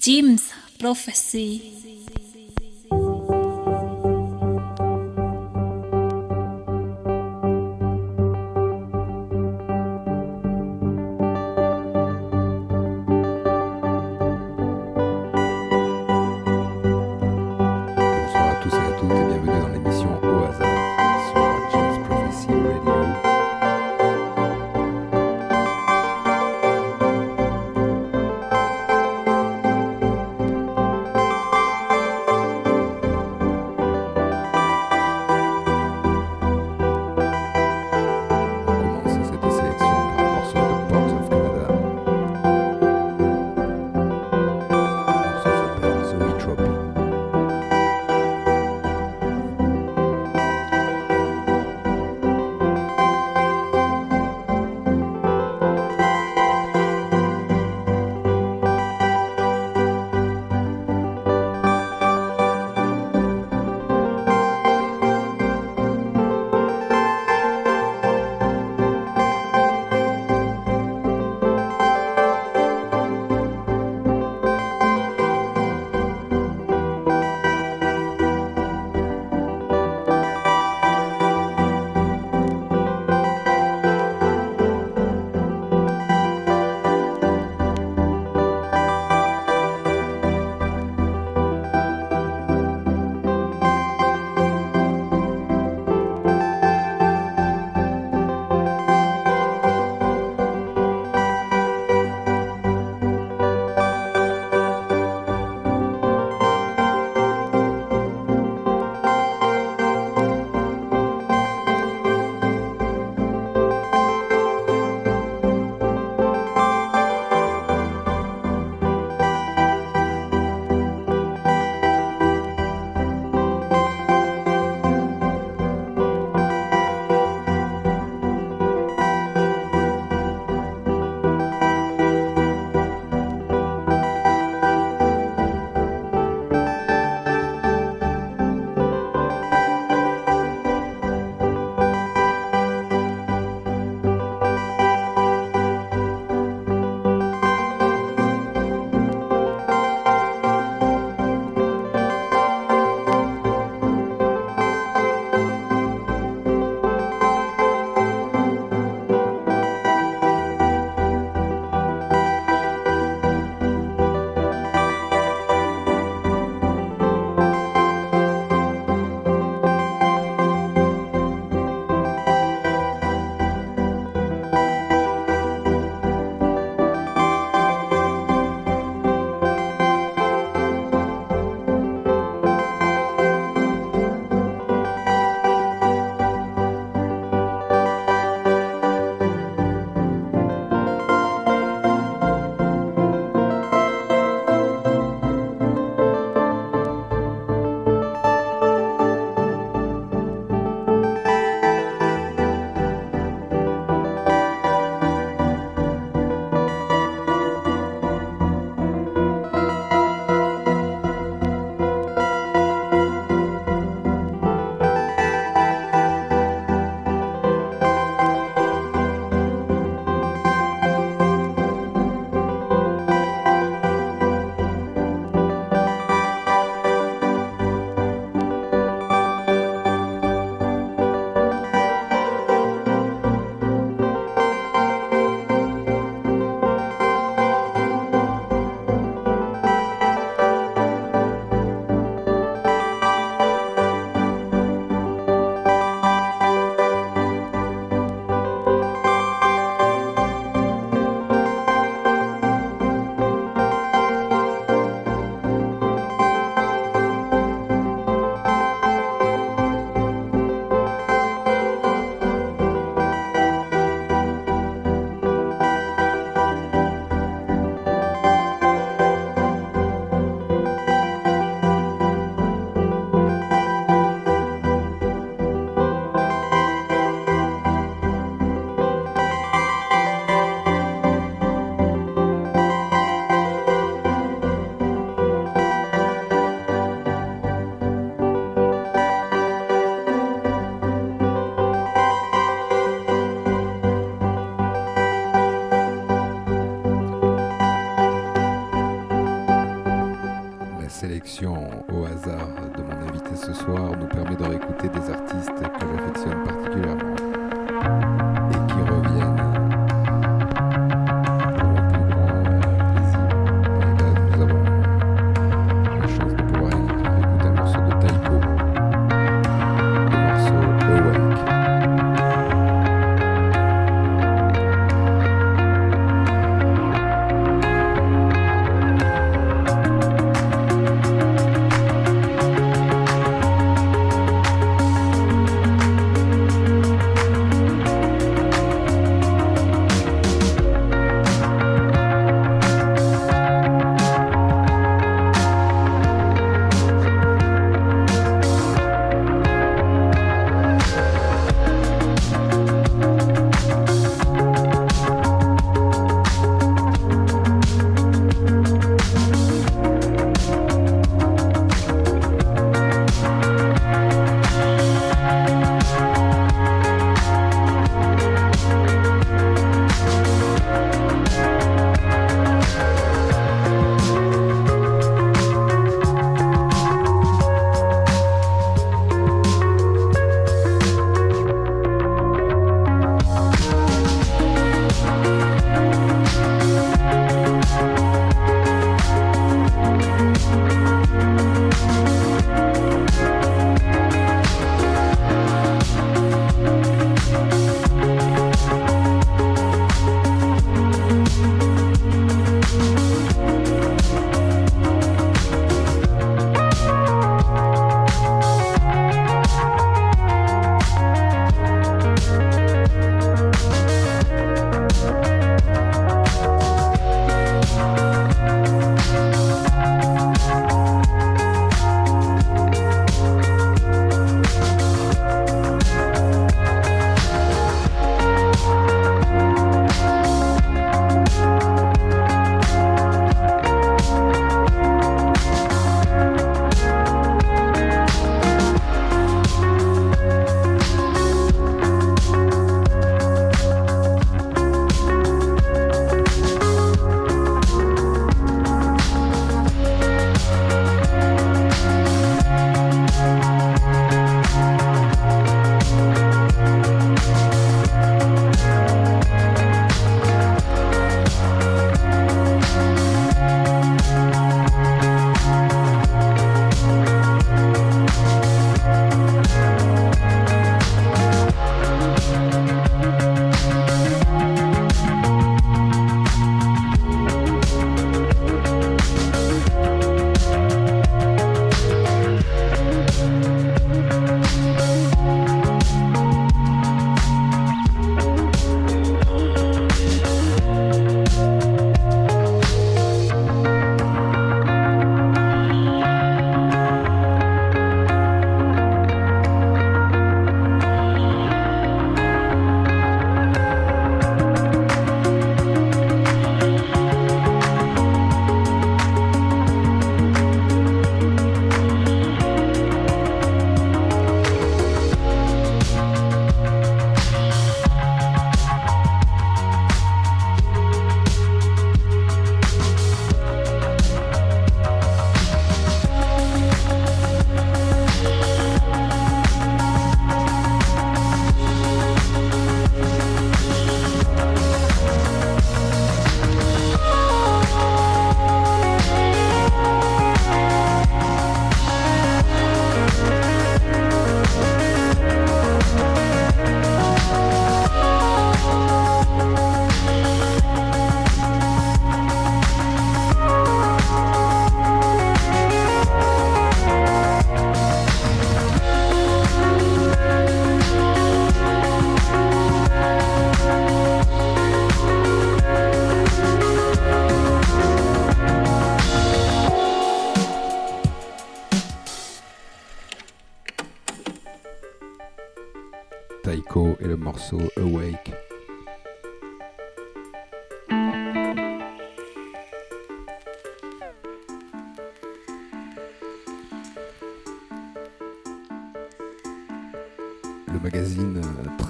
James Prophecy.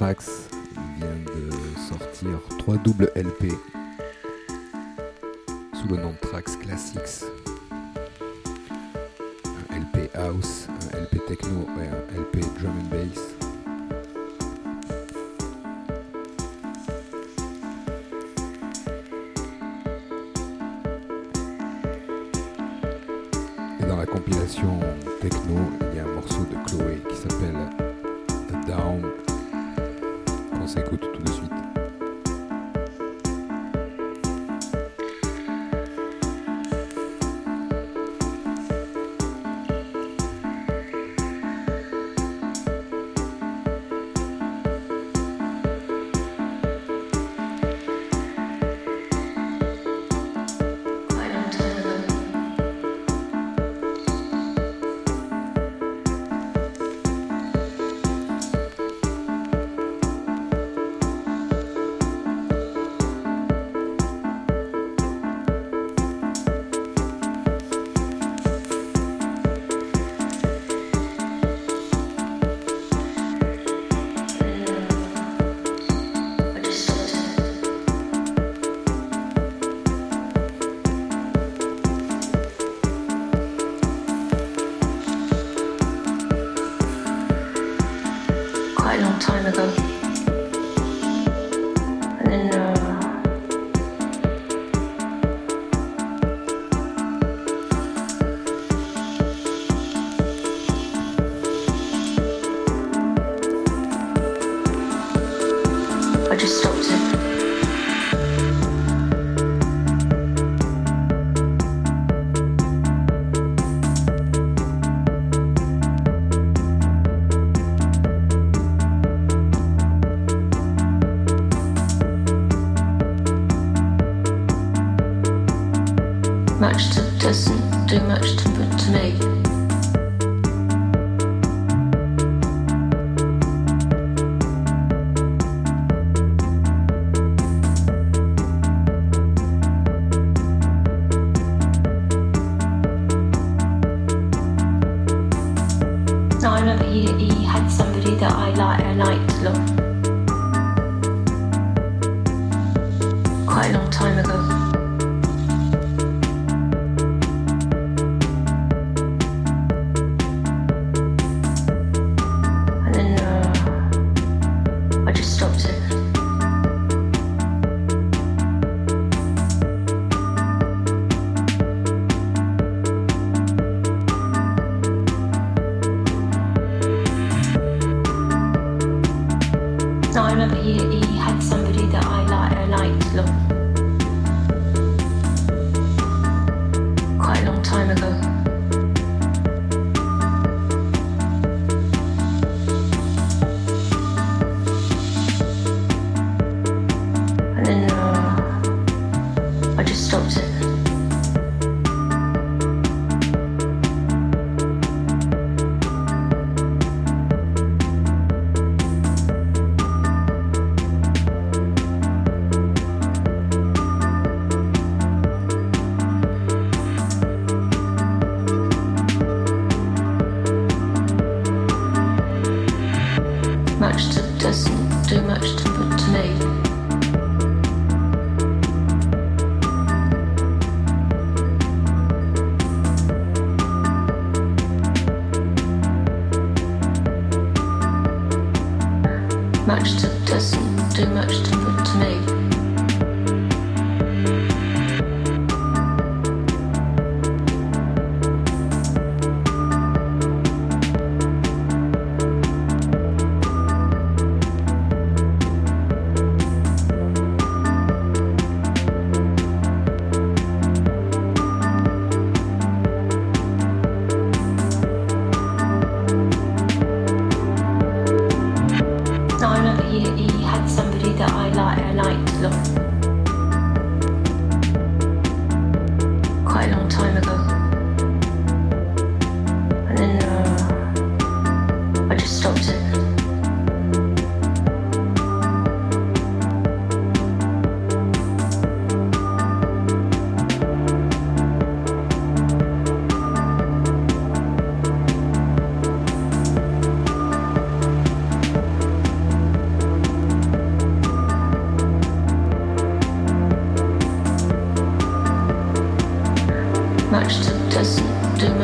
Trax vient de sortir 3 doubles LP sous le nom de Trax Classics. Un LP House, un LP Techno time ago.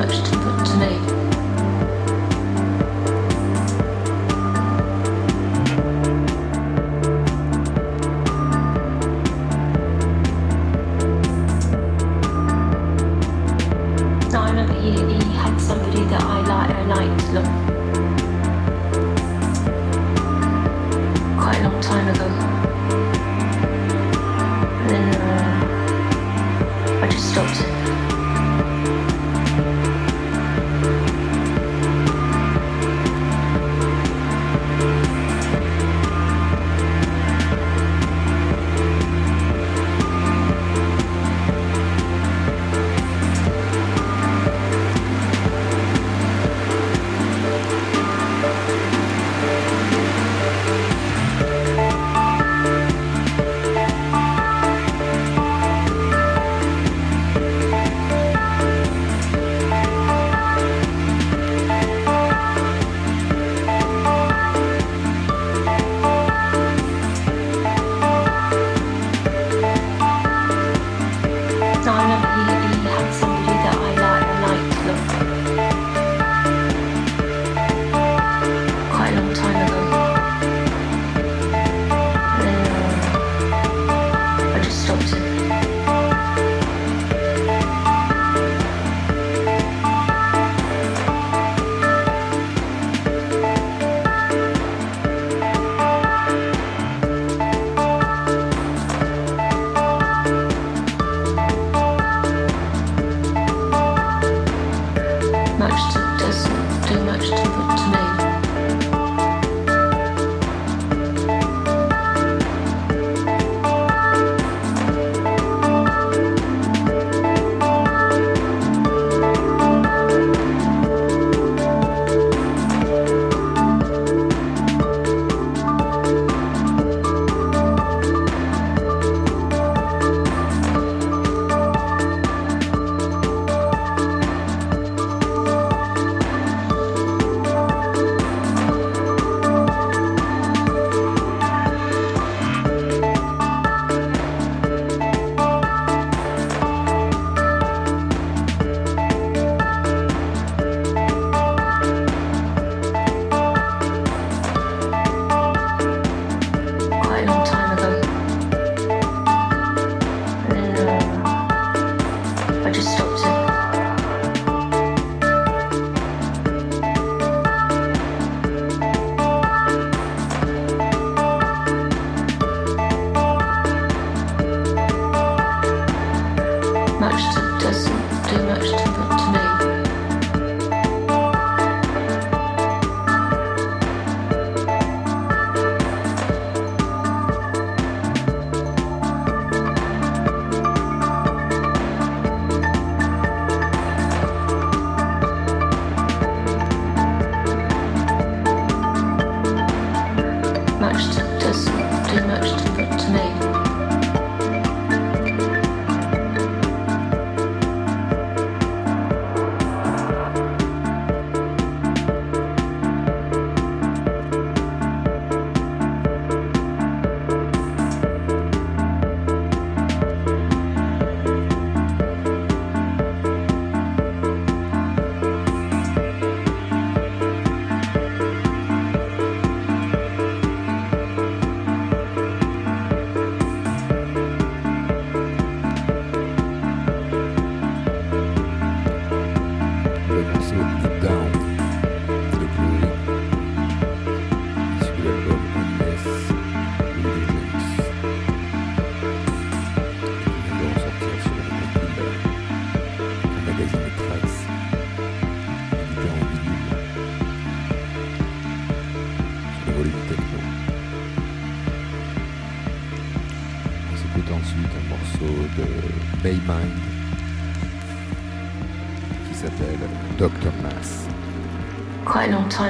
first.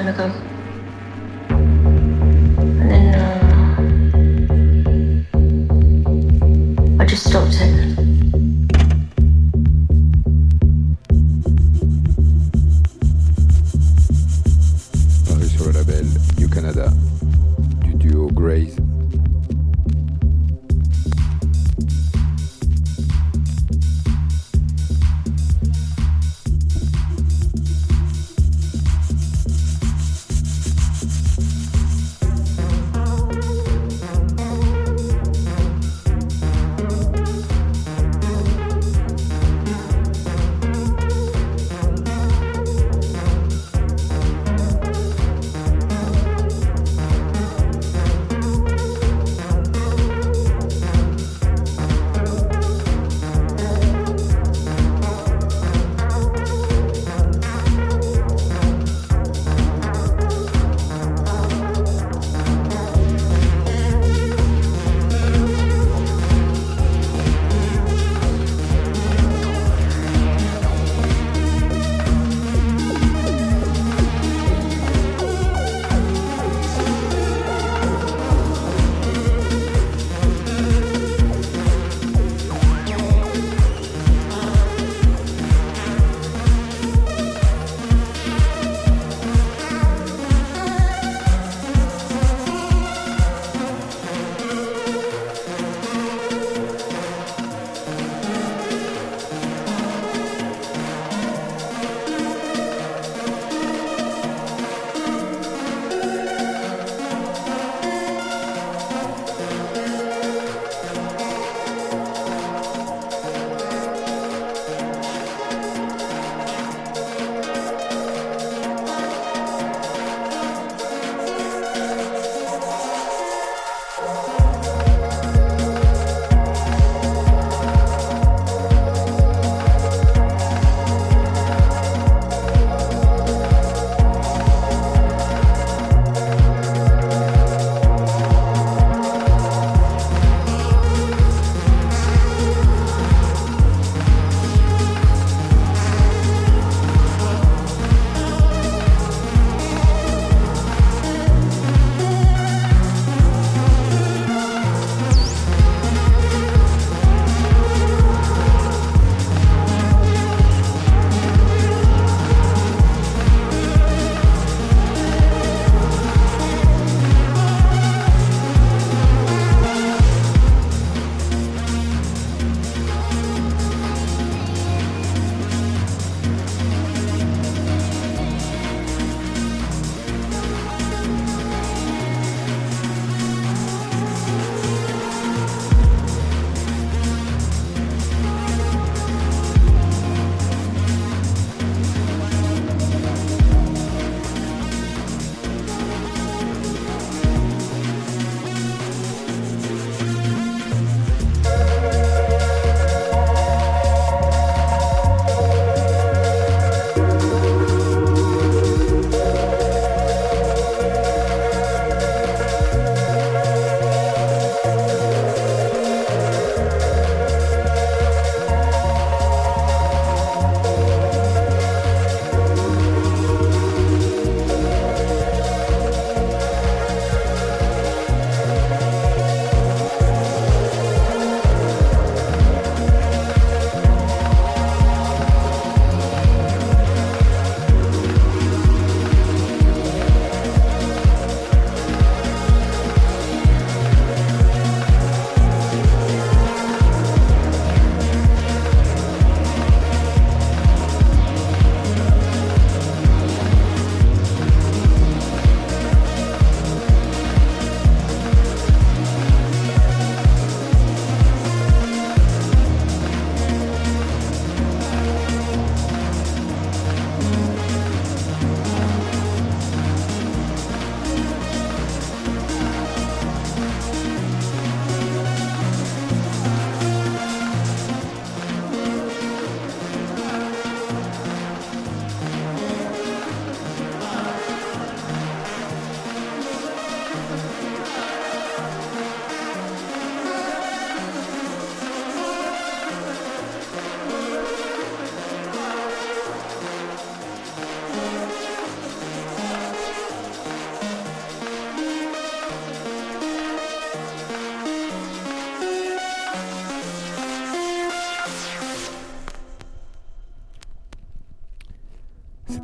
на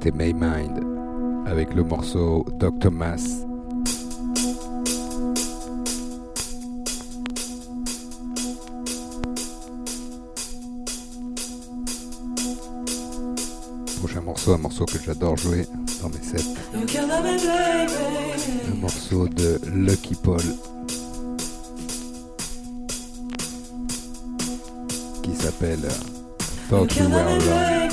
C'était Maymind avec le morceau Dr. Mass. Prochain morceau, un morceau que j'adore jouer dans mes sets. Un morceau de Lucky Paul. Qui s'appelle Thought We Were.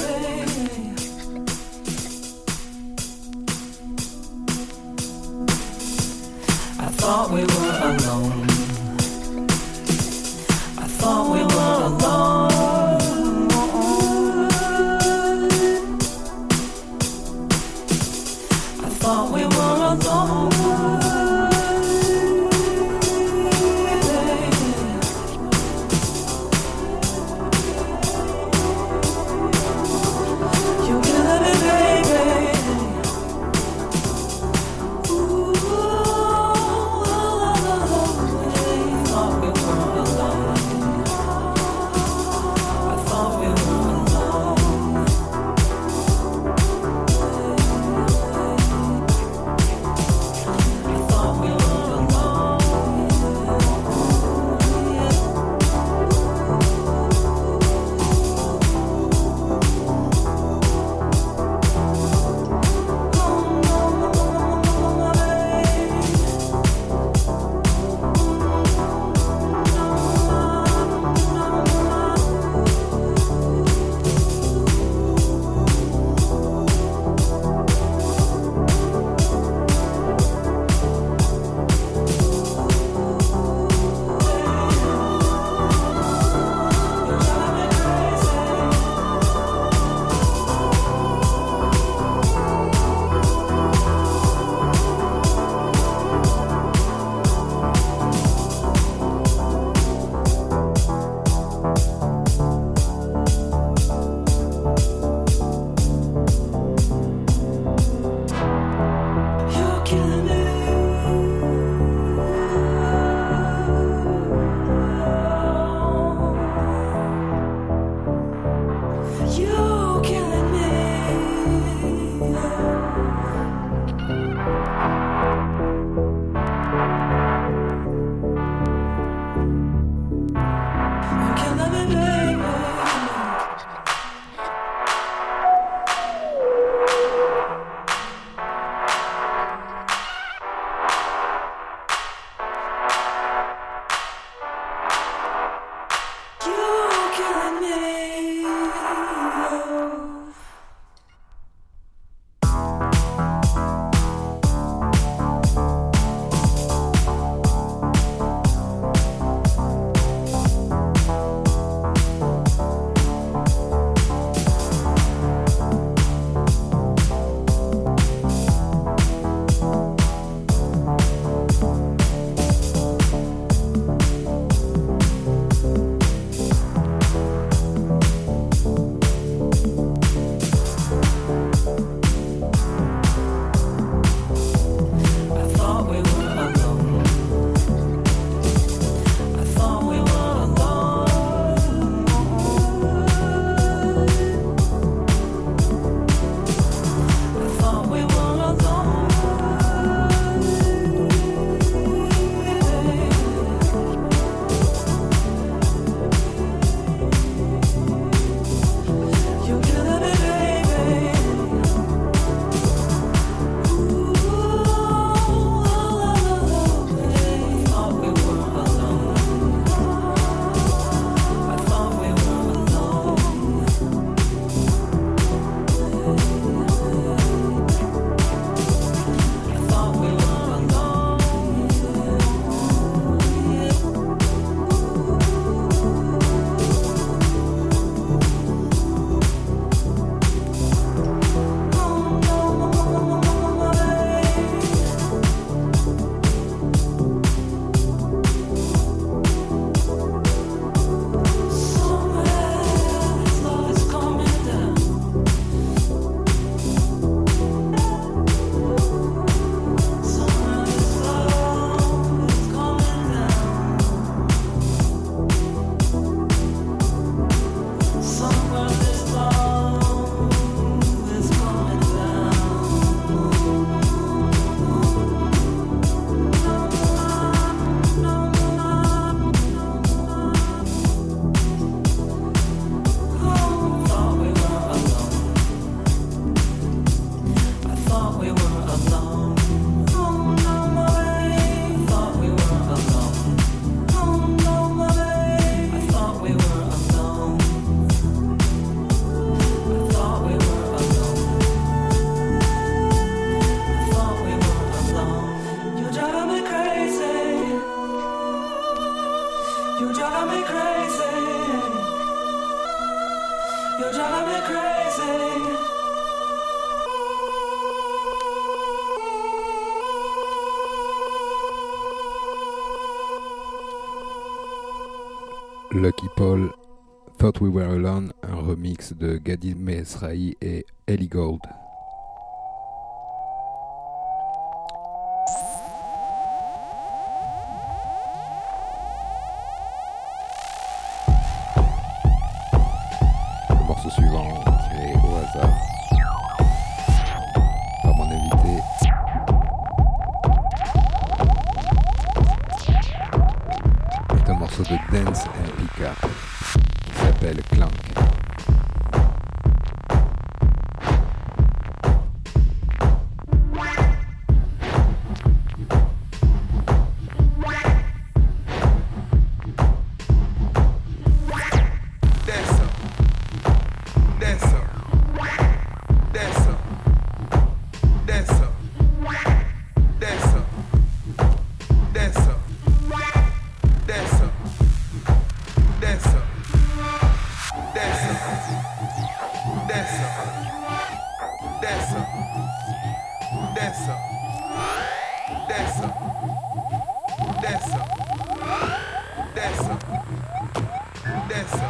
De Gadi Mesrahi et Ellie Gold. Desça.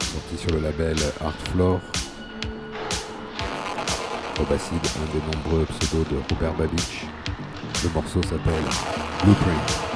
Sorti sur le label Art Floor. Un des nombreux pseudos de Robert Babich. Le morceau s'appelle Blueprint.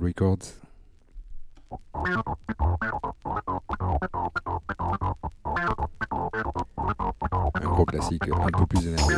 Records. Un gros classique un peu plus énervé.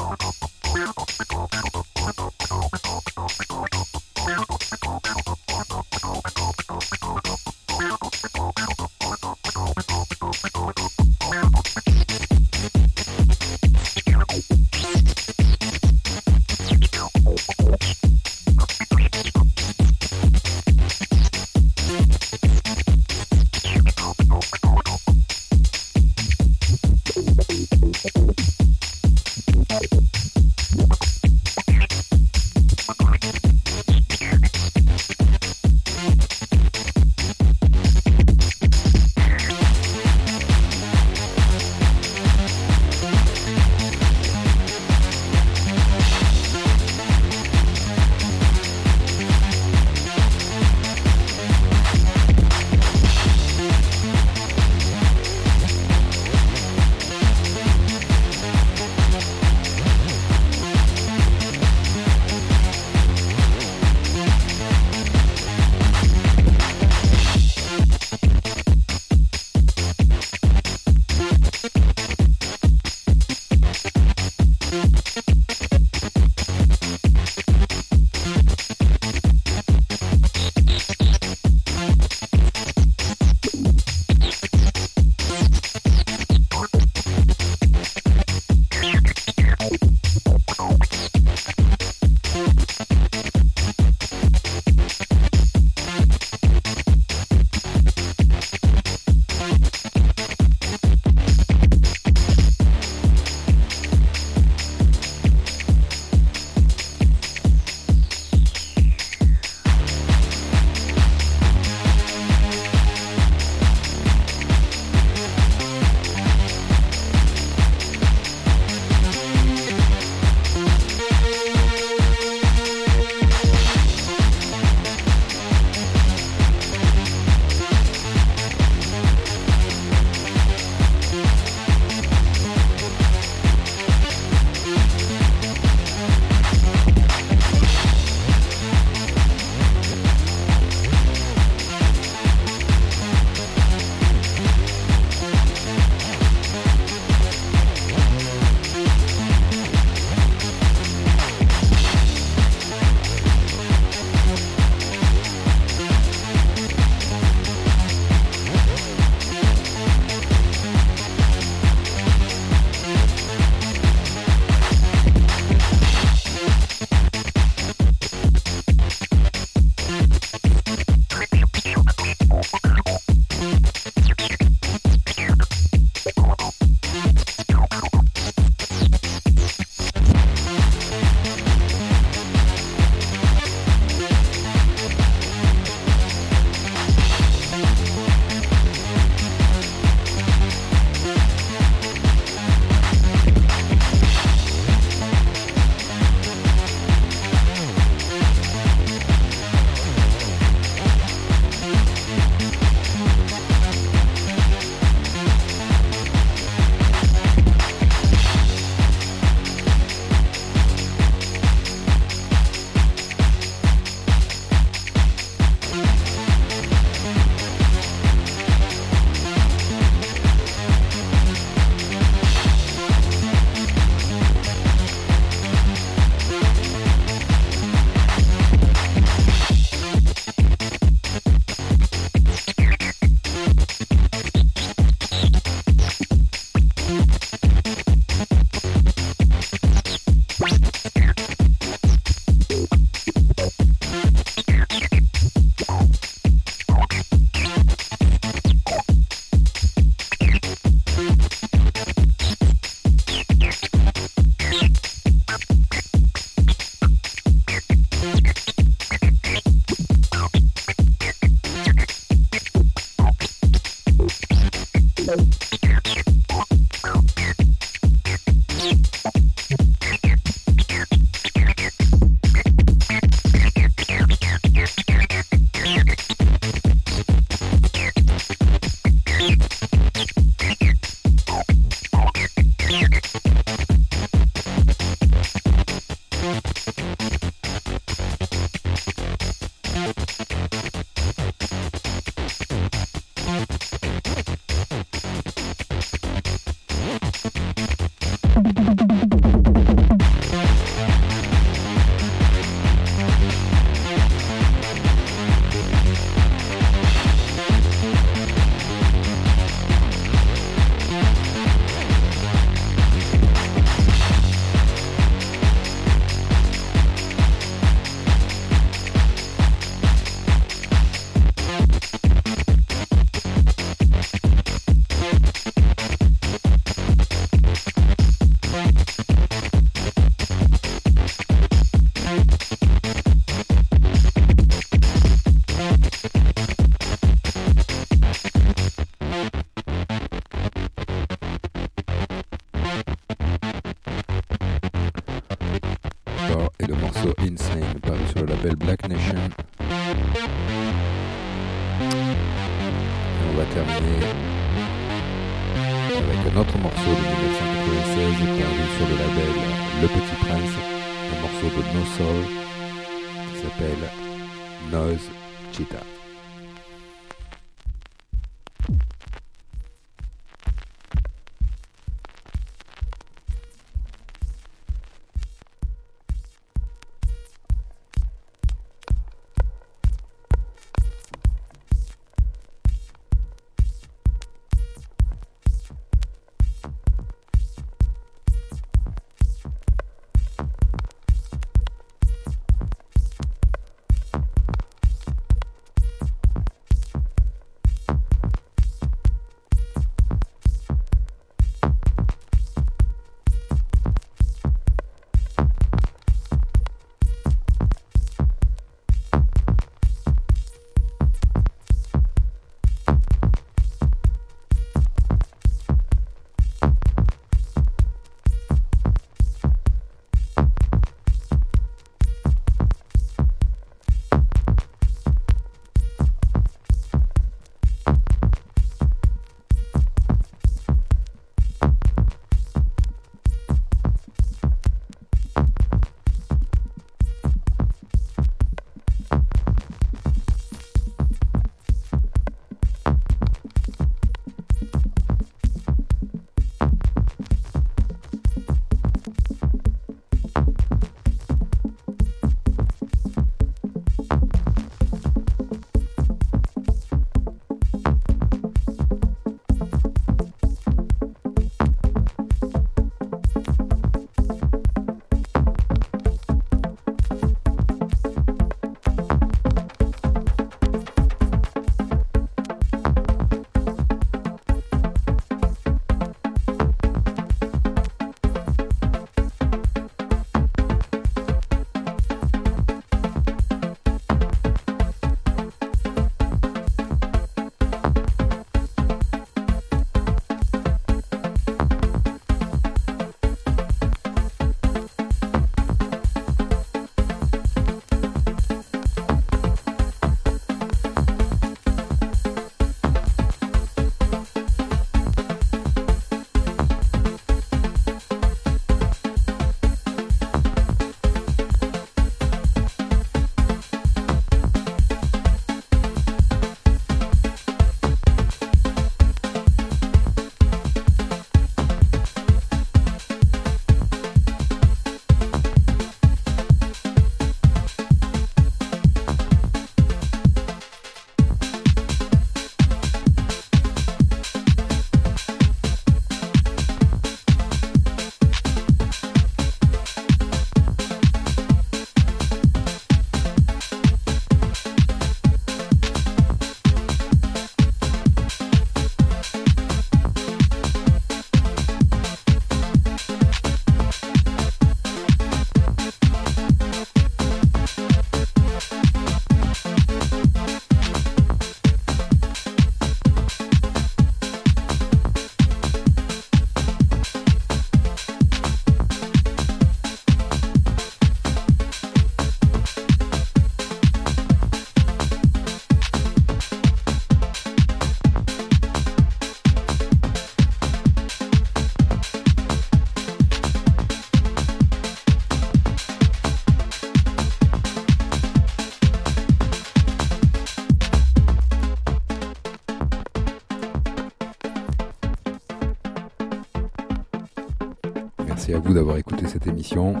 Émission.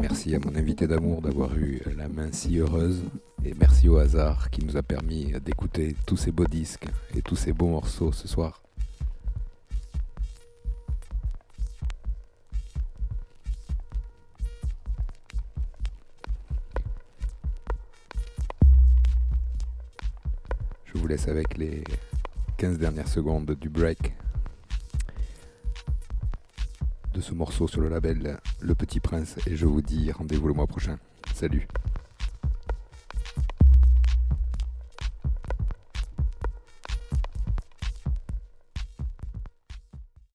Merci à mon invité d'amour d'avoir eu la main si heureuse. Et merci au hasard qui nous a permis d'écouter tous ces beaux disques et tous ces beaux morceaux ce soir. Je vous laisse avec les 15 dernières secondes du break ce morceau sur le label Le Petit Prince et je vous dis rendez-vous le mois prochain. Salut